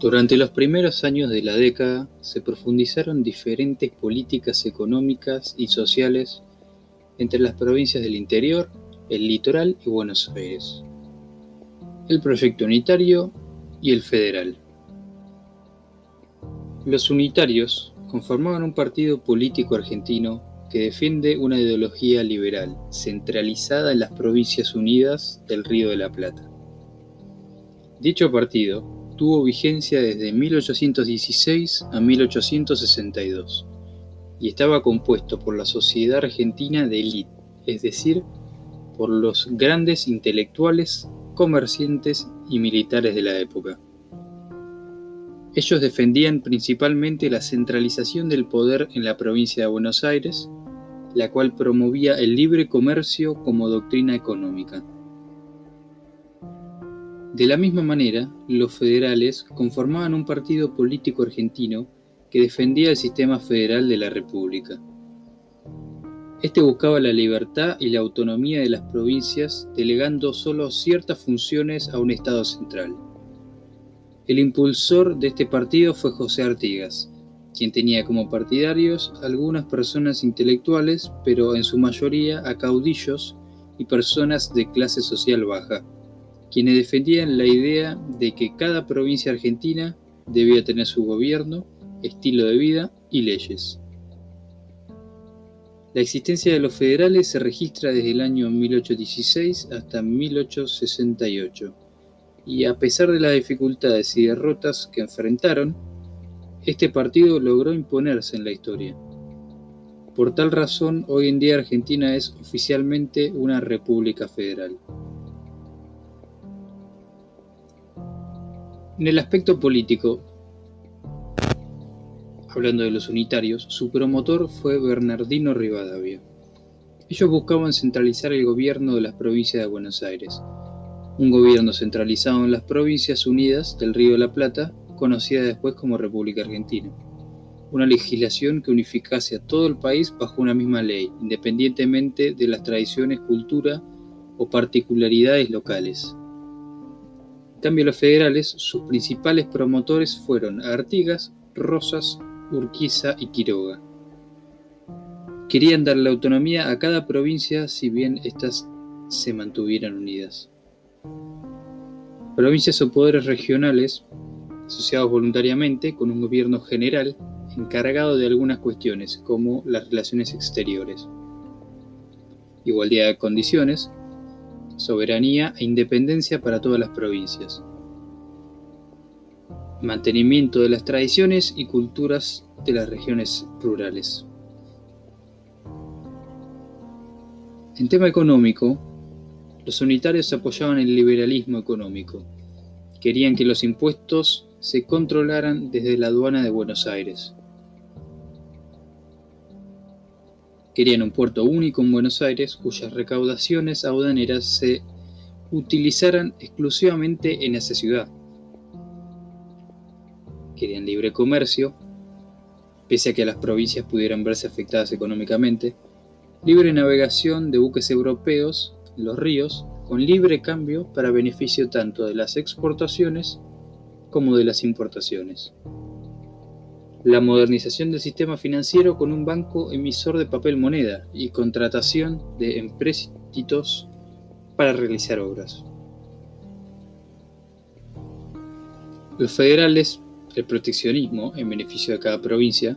Durante los primeros años de la década se profundizaron diferentes políticas económicas y sociales entre las provincias del interior, el litoral y Buenos Aires, el proyecto unitario y el federal. Los unitarios conformaban un partido político argentino que defiende una ideología liberal centralizada en las provincias unidas del Río de la Plata. Dicho partido tuvo vigencia desde 1816 a 1862 y estaba compuesto por la sociedad argentina de élite, es decir, por los grandes intelectuales, comerciantes y militares de la época. Ellos defendían principalmente la centralización del poder en la provincia de Buenos Aires, la cual promovía el libre comercio como doctrina económica. De la misma manera, los federales conformaban un partido político argentino que defendía el sistema federal de la República. Este buscaba la libertad y la autonomía de las provincias, delegando solo ciertas funciones a un Estado central. El impulsor de este partido fue José Artigas, quien tenía como partidarios algunas personas intelectuales, pero en su mayoría a caudillos y personas de clase social baja quienes defendían la idea de que cada provincia argentina debía tener su gobierno, estilo de vida y leyes. La existencia de los federales se registra desde el año 1816 hasta 1868, y a pesar de las dificultades y derrotas que enfrentaron, este partido logró imponerse en la historia. Por tal razón, hoy en día Argentina es oficialmente una república federal. En el aspecto político, hablando de los unitarios, su promotor fue Bernardino Rivadavia. Ellos buscaban centralizar el gobierno de las provincias de Buenos Aires, un gobierno centralizado en las provincias unidas del Río de la Plata, conocida después como República Argentina. Una legislación que unificase a todo el país bajo una misma ley, independientemente de las tradiciones, cultura o particularidades locales cambio, los federales, sus principales promotores fueron Artigas, Rosas, Urquiza y Quiroga. Querían dar la autonomía a cada provincia si bien éstas se mantuvieran unidas. Provincias o poderes regionales, asociados voluntariamente con un gobierno general encargado de algunas cuestiones como las relaciones exteriores. Igualdad de condiciones, soberanía e independencia para todas las provincias. Mantenimiento de las tradiciones y culturas de las regiones rurales. En tema económico, los unitarios apoyaban el liberalismo económico. Querían que los impuestos se controlaran desde la aduana de Buenos Aires. Querían un puerto único en Buenos Aires cuyas recaudaciones aduaneras se utilizaran exclusivamente en esa ciudad. Querían libre comercio, pese a que las provincias pudieran verse afectadas económicamente, libre navegación de buques europeos en los ríos, con libre cambio para beneficio tanto de las exportaciones como de las importaciones la modernización del sistema financiero con un banco emisor de papel moneda y contratación de empréstitos para realizar obras. Los federales, el proteccionismo en beneficio de cada provincia,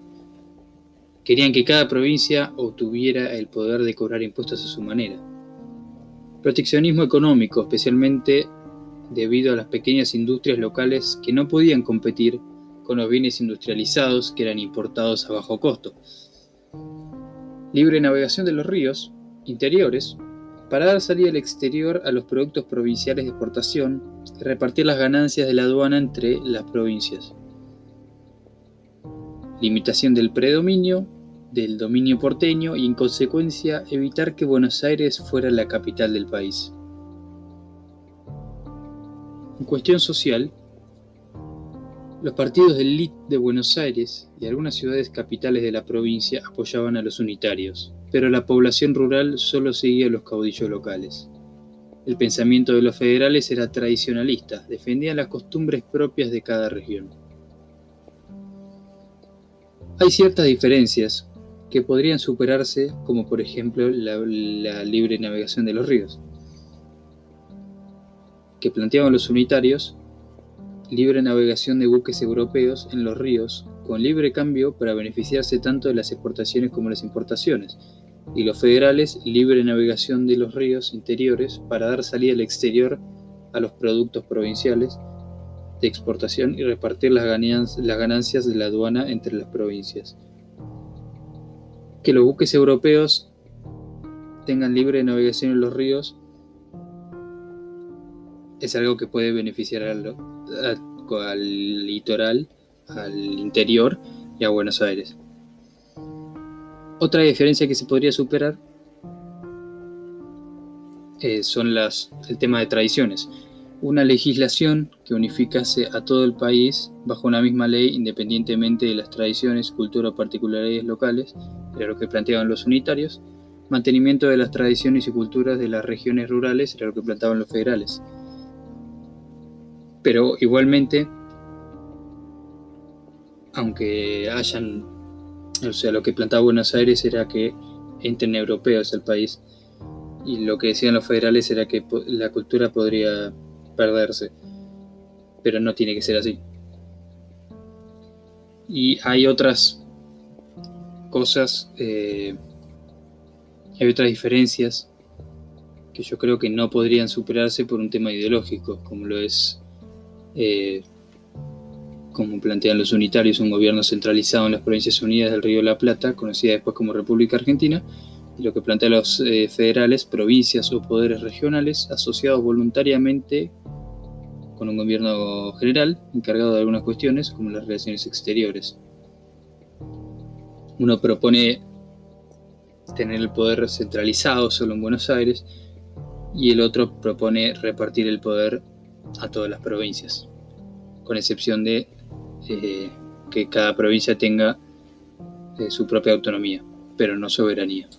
querían que cada provincia obtuviera el poder de cobrar impuestos a su manera. Proteccionismo económico, especialmente debido a las pequeñas industrias locales que no podían competir con los bienes industrializados que eran importados a bajo costo. Libre navegación de los ríos interiores para dar salida al exterior a los productos provinciales de exportación y repartir las ganancias de la aduana entre las provincias. Limitación del predominio, del dominio porteño y en consecuencia evitar que Buenos Aires fuera la capital del país. En cuestión social, los partidos del LIT de Buenos Aires y algunas ciudades capitales de la provincia apoyaban a los unitarios, pero la población rural solo seguía a los caudillos locales. El pensamiento de los federales era tradicionalista, defendían las costumbres propias de cada región. Hay ciertas diferencias que podrían superarse, como por ejemplo la, libre navegación de los ríos, que planteaban los unitarios, libre navegación de buques europeos en los ríos, con libre cambio para beneficiarse tanto de las exportaciones como las importaciones, y los federales libre navegación de los ríos interiores para dar salida al exterior a los productos provinciales de exportación y repartir las ganancias de la aduana entre las provincias. Que los buques europeos tengan libre navegación en los ríos es algo que puede beneficiar al, al litoral, al interior y a Buenos Aires. Otra diferencia que se podría superar eh, son el tema de tradiciones. Una legislación que unificase a todo el país bajo una misma ley independientemente de las tradiciones, cultura o particularidades locales, era lo que planteaban los unitarios. Mantenimiento de las tradiciones y culturas de las regiones rurales era lo que planteaban los federales. Pero igualmente, aunque hayan o sea, lo que plantaba Buenos Aires era que entren europeos al país. Y lo que decían los federales era que la cultura podría perderse. Pero no tiene que ser así. Y hay otras cosas, eh, hay otras diferencias que yo creo que no podrían superarse por un tema ideológico, como lo es eh, como plantean los unitarios, un gobierno centralizado en las Provincias Unidas del Río de la Plata, conocida después como República Argentina, y lo que plantean los eh, federales, provincias o poderes regionales asociados voluntariamente con un gobierno general encargado de algunas cuestiones como las relaciones exteriores. Uno propone tener el poder centralizado solo en Buenos Aires y el otro propone repartir el poder a todas las provincias, con excepción de eh, que cada provincia tenga eh, su propia autonomía, pero no soberanía.